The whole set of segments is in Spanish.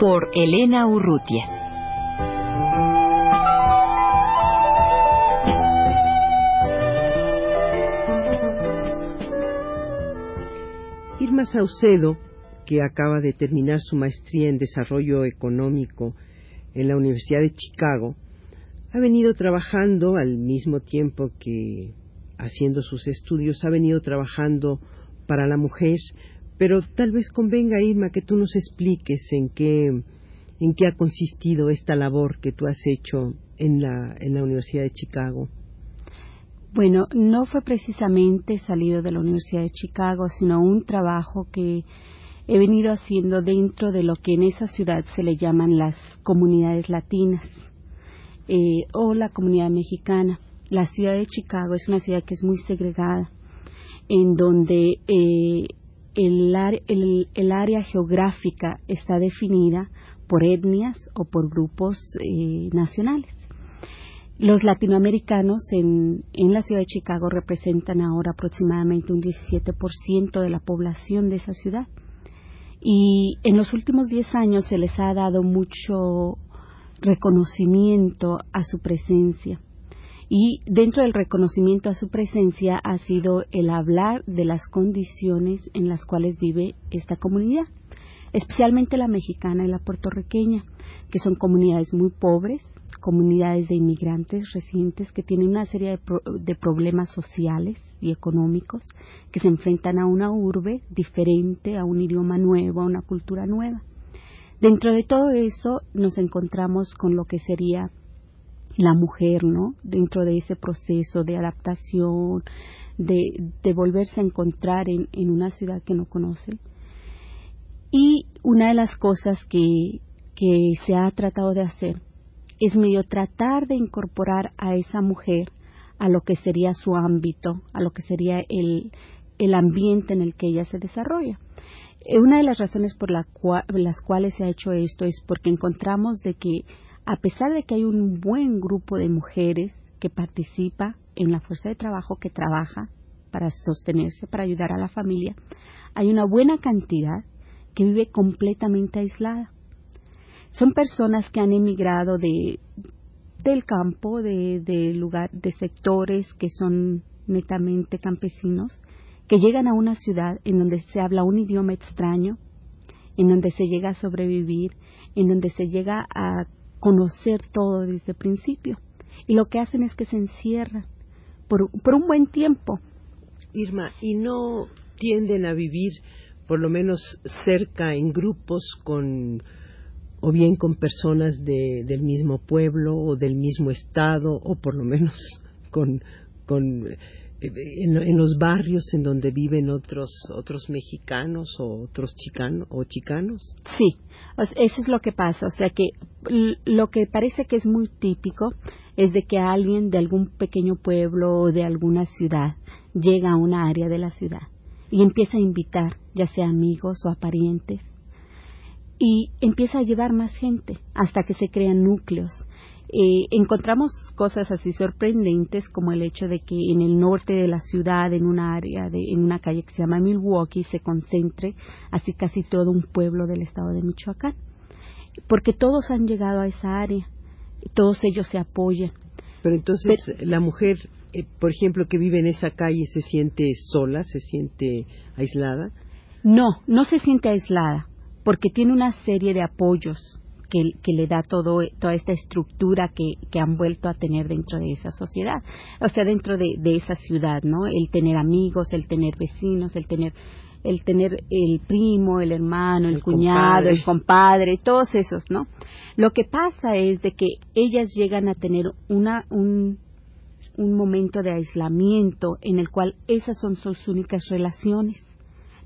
Por Elena Urrutia. Irma Saucedo, que acaba de terminar su maestría en desarrollo económico en la Universidad de Chicago, ha venido trabajando al mismo tiempo que haciendo sus estudios, ha venido trabajando para la mujer, pero tal vez convenga, Irma, que tú nos expliques en qué, en qué ha consistido esta labor que tú has hecho en la, en la Universidad de Chicago. Bueno, no fue precisamente salido de la Universidad de Chicago, sino un trabajo que he venido haciendo dentro de lo que en esa ciudad se le llaman las comunidades latinas. Eh, o la comunidad mexicana. La ciudad de Chicago es una ciudad que es muy segregada, en donde eh, el, área geográfica está definida por etnias o por grupos eh, nacionales. Los latinoamericanos en, en, la ciudad de Chicago representan ahora aproximadamente un 17% de la población de esa ciudad. Y en los últimos 10 años se les ha dado mucho reconocimiento a su presencia. Y dentro del reconocimiento a su presencia ha sido el hablar de las condiciones en las cuales vive esta comunidad, especialmente la mexicana y la puertorriqueña, que son comunidades muy pobres, comunidades de inmigrantes recientes que tienen una serie de, de, problemas sociales y económicos, que se enfrentan a una urbe diferente, a un idioma nuevo, a una cultura nueva. Dentro de todo eso nos encontramos con lo que sería la mujer, ¿no? Dentro de ese proceso de adaptación, de, de volverse a encontrar en, una ciudad que no conoce. Y una de las cosas que, se ha tratado de hacer es medio tratar de incorporar a esa mujer a lo que sería su ámbito, a lo que sería el, el ambiente en el que ella se desarrolla. Eh, una de las razones por las cuales se ha hecho esto es porque encontramos de que a pesar de que hay un buen grupo de mujeres que participa en la fuerza de trabajo que trabaja para sostenerse, para ayudar a la familia, hay una buena cantidad que vive completamente aislada. Son personas que han emigrado de del campo, de, de lugar, de sectores que son netamente campesinos que llegan a una ciudad en donde se habla un idioma extraño, en donde se llega a sobrevivir, en donde se llega a conocer todo desde el principio. Y lo que hacen es que se encierran por, un buen tiempo. Irma, ¿y no tienden a vivir por lo menos cerca en grupos con o bien con personas de, del mismo pueblo o del mismo estado o por lo menos con, con en, los barrios en donde viven otros otros mexicanos o otros chicanos o chicanos sí eso es lo que pasa o sea que lo que parece que es muy típico es de que alguien de algún pequeño pueblo o de alguna ciudad llega a una área de la ciudad y empieza a invitar ya sea amigos o a parientes y empieza a llevar más gente hasta que se crean núcleos eh, encontramos cosas así sorprendentes como el hecho de que en el norte de la ciudad, en una área, de, en una calle que se llama Milwaukee, se concentre así casi todo un pueblo del estado de Michoacán, porque todos han llegado a esa área, todos ellos se apoyan. Pero entonces la mujer, eh, por ejemplo, que vive en esa calle, se siente sola, se siente aislada. No, no se siente aislada, porque tiene una serie de apoyos que, le da todo, toda esta estructura que, que, han vuelto a tener dentro de esa sociedad, o sea, dentro de, de esa ciudad, ¿no? El tener amigos, el tener vecinos, el tener el tener el primo, el hermano, el, cuñado, el compadre, todos esos, ¿no? Lo que pasa es de que ellas llegan a tener una, un, un momento de aislamiento en el cual esas son sus únicas relaciones.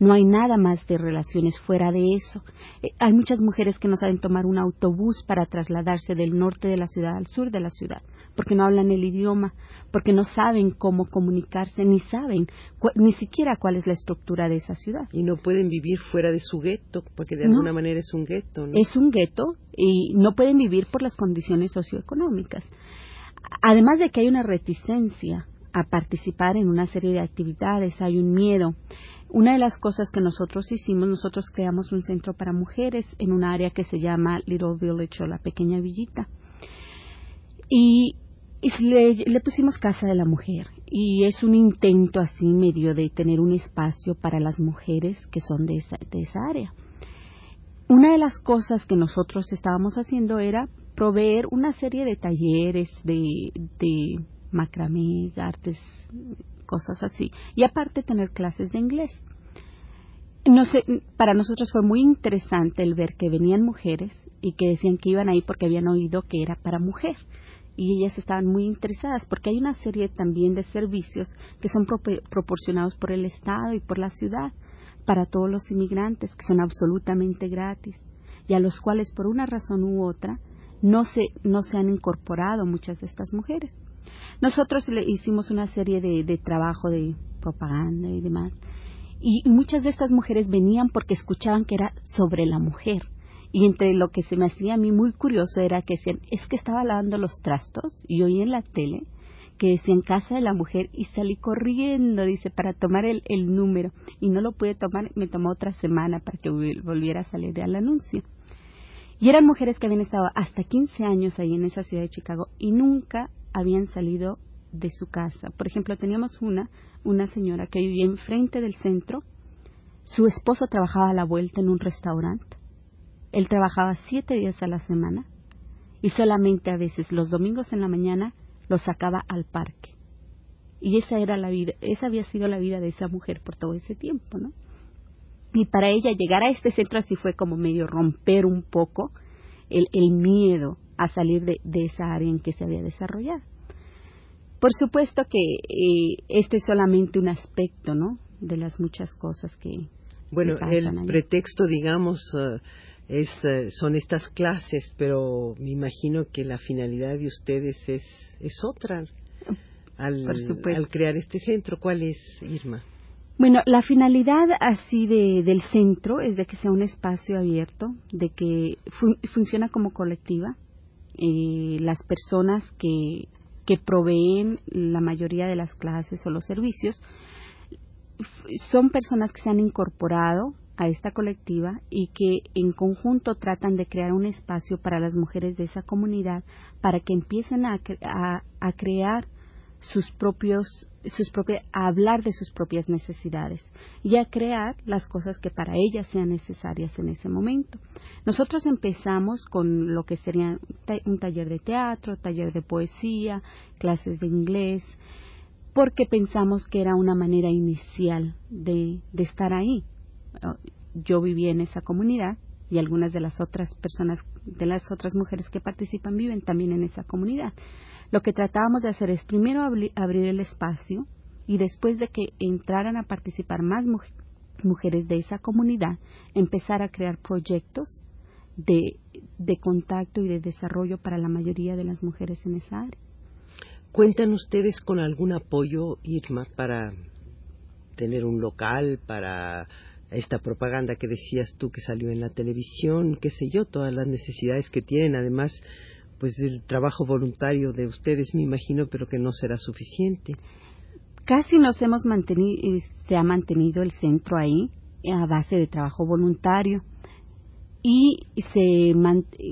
No hay nada más de relaciones fuera de eso. Eh, hay muchas mujeres que no saben tomar un autobús para trasladarse del norte de la ciudad al sur de la ciudad, porque no hablan el idioma, porque no saben cómo comunicarse, ni saben ni siquiera cuál es la estructura de esa ciudad. Y no pueden vivir fuera de su gueto, porque de alguna manera es un gueto. ¿no? Es un gueto y no pueden vivir por las condiciones socioeconómicas. Además de que hay una reticencia a participar en una serie de actividades, hay un miedo. Una de las cosas que nosotros hicimos, nosotros creamos un centro para mujeres en un área que se llama Little Village o la pequeña villita. Y, le, pusimos Casa de la Mujer. Y es un intento así medio de tener un espacio para las mujeres que son de esa, de esa área. Una de las cosas que nosotros estábamos haciendo era proveer una serie de talleres de, de macramé, artes, cosas así. Y aparte tener clases de inglés. No sé, para nosotros fue muy interesante el ver que venían mujeres y que decían que iban ahí porque habían oído que era para mujer. Y ellas estaban muy interesadas porque hay una serie también de servicios que son proporcionados por el Estado y por la ciudad para todos los inmigrantes que son absolutamente gratis y a los cuales por una razón u otra no se, no se han incorporado muchas de estas mujeres. Nosotros le hicimos una serie de, de trabajo de propaganda y demás. Y muchas de estas mujeres venían porque escuchaban que era sobre la mujer. Y entre lo que se me hacía a mí muy curioso era que decían, es que estaba lavando los trastos y oí en la tele que decían casa de la mujer y salí corriendo, dice, para tomar el, el número. Y no lo pude tomar, me tomó otra semana para que volviera a salir al anuncio. Y eran mujeres que habían estado hasta 15 años ahí en esa ciudad de Chicago y nunca habían salido de su casa. Por ejemplo, teníamos una, una señora que vivía enfrente del centro, su esposo trabajaba a la vuelta en un restaurante, él trabajaba siete días a la semana y solamente a veces los domingos en la mañana lo sacaba al parque. Y esa era la vida, esa había sido la vida de esa mujer por todo ese tiempo, ¿no? Y para ella llegar a este centro así fue como medio romper un poco el, el miedo a salir de, esa área en que se había desarrollado. Por supuesto que eh, este es solamente un aspecto, ¿no? De las muchas cosas que. Bueno, el pretexto, digamos, eh, es, eh, son estas clases, pero me imagino que la finalidad de ustedes es, es otra al, al crear este centro. ¿Cuál es, Irma? Bueno, la finalidad así de, del centro es de que sea un espacio abierto, de que funciona como colectiva, eh, las personas que, que proveen la mayoría de las clases o los servicios son personas que se han incorporado a esta colectiva y que en conjunto tratan de crear un espacio para las mujeres de esa comunidad para que empiecen a, a crear sus propios, sus propias, a hablar de sus propias necesidades y a crear las cosas que para ellas sean necesarias en ese momento. Nosotros empezamos con lo que sería un taller de teatro, taller de poesía, clases de inglés, porque pensamos que era una manera inicial de, de estar ahí. Yo vivía en esa comunidad y algunas de las otras personas, de las otras mujeres que participan viven también en esa comunidad. Lo que tratábamos de hacer es primero abrir el espacio y después de que entraran a participar más mujeres de esa comunidad, empezar a crear proyectos de, de contacto y de desarrollo para la mayoría de las mujeres en esa área. ¿Cuentan ustedes con algún apoyo, Irma, para tener un local, para esta propaganda que decías tú que salió en la televisión, qué sé yo, todas las necesidades que tienen, además pues del trabajo voluntario de ustedes, me imagino, pero que no será suficiente. Casi nos hemos mantenido, se ha mantenido el centro ahí a base de trabajo voluntario. Y se,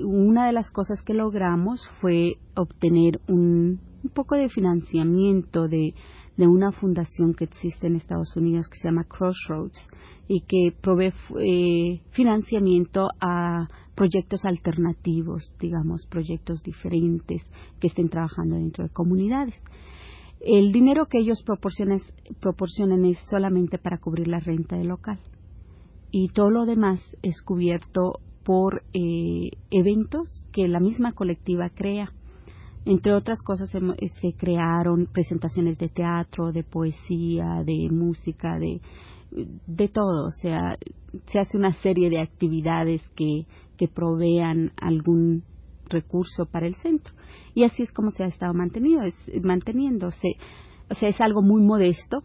una de las cosas que logramos fue obtener un, un poco de financiamiento de, de una fundación que existe en Estados Unidos que se llama Crossroads y que provee eh, financiamiento a proyectos alternativos, digamos, proyectos diferentes que estén trabajando dentro de comunidades. El dinero que ellos proporcionan, proporcionan es solamente para cubrir la renta del local y todo lo demás es cubierto por eh, eventos que la misma colectiva crea. Entre otras cosas se crearon presentaciones de teatro, de poesía, de música, de, de todo. O sea, se hace una serie de actividades que, que provean algún recurso para el centro. Y así es como se ha estado mantenido, es, manteniéndose. O sea, es algo muy modesto,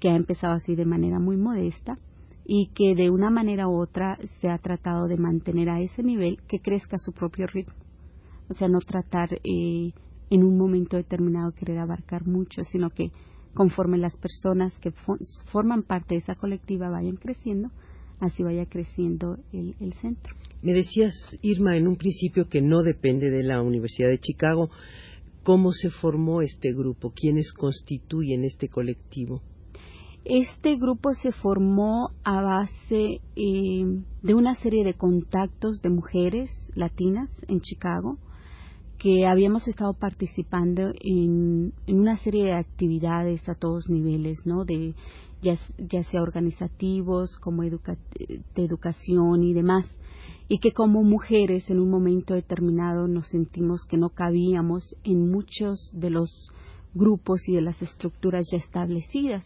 que ha empezado así de manera muy modesta y que de una manera u otra se ha tratado de mantener a ese nivel que crezca a su propio ritmo. O sea, no tratar eh, en un momento determinado querer abarcar mucho, sino que conforme las personas que forman parte de esa colectiva vayan creciendo, así vaya creciendo el, el centro. Me decías, Irma, en un principio que no depende de la Universidad de Chicago. ¿Cómo se formó este grupo? ¿Quiénes constituyen este colectivo? Este grupo se formó a base eh, de una serie de contactos de mujeres latinas en Chicago que habíamos estado participando en, una serie de actividades a todos niveles, ¿no? De ya, sea organizativos, como de educación y demás y que como mujeres en un momento determinado nos sentimos que no cabíamos en muchos de los grupos y de las estructuras ya establecidas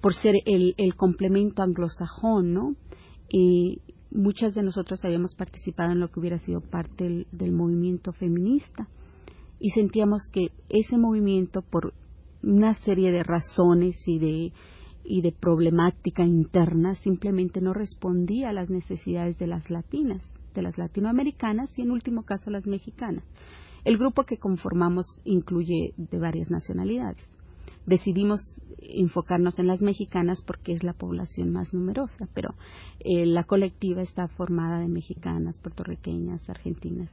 por ser el, el complemento anglosajón, ¿no? Y muchas de nosotros habíamos participado en lo que hubiera sido parte del, del movimiento feminista y sentíamos que ese movimiento por una serie de razones y de y de problemática interna simplemente no respondía a las necesidades de las latinas, de las latinoamericanas y en último caso las mexicanas. El grupo que conformamos incluye de varias nacionalidades. Decidimos enfocarnos en las mexicanas porque es la población más numerosa, pero eh, la colectiva está formada de mexicanas, puertorriqueñas, argentinas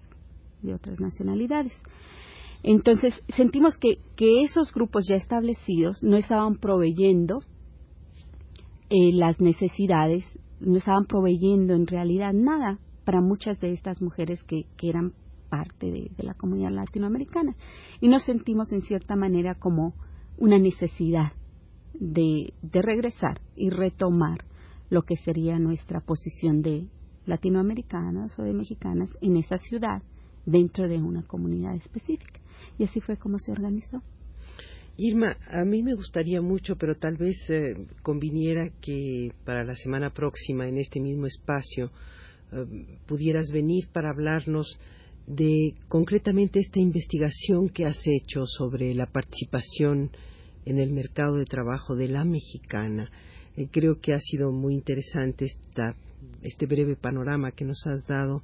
y otras nacionalidades. Entonces, sentimos que, esos grupos ya establecidos no estaban proveyendo eh, las necesidades, no estaban proveyendo en realidad nada para muchas de estas mujeres que eran parte de, la comunidad latinoamericana. Y nos sentimos en cierta manera como una necesidad de, de regresar y retomar lo que sería nuestra posición de latinoamericanas o de mexicanas en esa ciudad dentro de una comunidad específica. Y así fue como se organizó. Irma, a mí me gustaría mucho, pero tal vez eh, conviniera que para la semana próxima, en este mismo espacio, eh, pudieras venir para hablarnos de concretamente esta investigación que has hecho sobre la participación en el mercado de trabajo de la mexicana. Eh, creo que ha sido muy interesante este breve panorama que nos has dado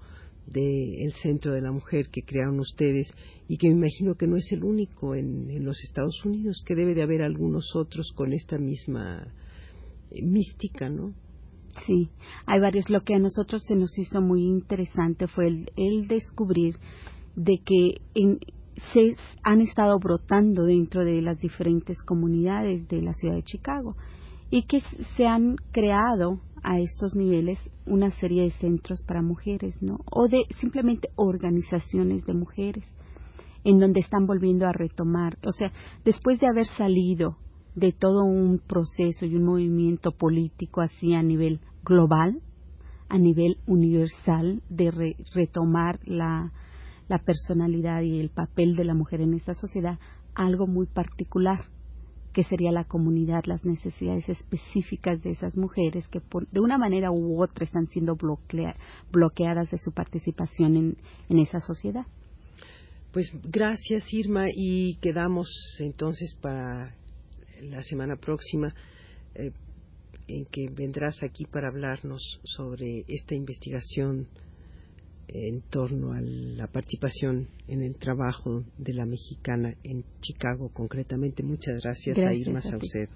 del Centro de la Mujer que crearon ustedes y que me imagino que no es el único en, los Estados Unidos, que debe de haber algunos otros con esta misma eh, mística, ¿no? Sí, hay varios. Lo que a nosotros se nos hizo muy interesante fue el, descubrir de que se han estado brotando dentro de las diferentes comunidades de la ciudad de Chicago y que se han creado a estos niveles una serie de centros para mujeres, ¿no? O de simplemente organizaciones de mujeres en donde están volviendo a retomar, o sea, después de haber salido de todo un proceso y un movimiento político así a nivel global, a nivel universal, de retomar la, la personalidad y el papel de la mujer en esa sociedad, algo muy particular que sería la comunidad, las necesidades específicas de esas mujeres que de una manera u otra están siendo bloqueadas de su participación en, en esa sociedad. Pues gracias Irma y quedamos entonces para la semana próxima eh, en que vendrás aquí para hablarnos sobre esta investigación en torno a la participación en el trabajo de la mexicana en Chicago concretamente. Muchas gracias, a Irma Saucedo.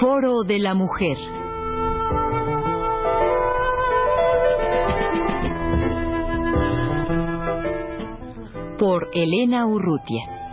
Foro de la Mujer. Por Elena Urrutia.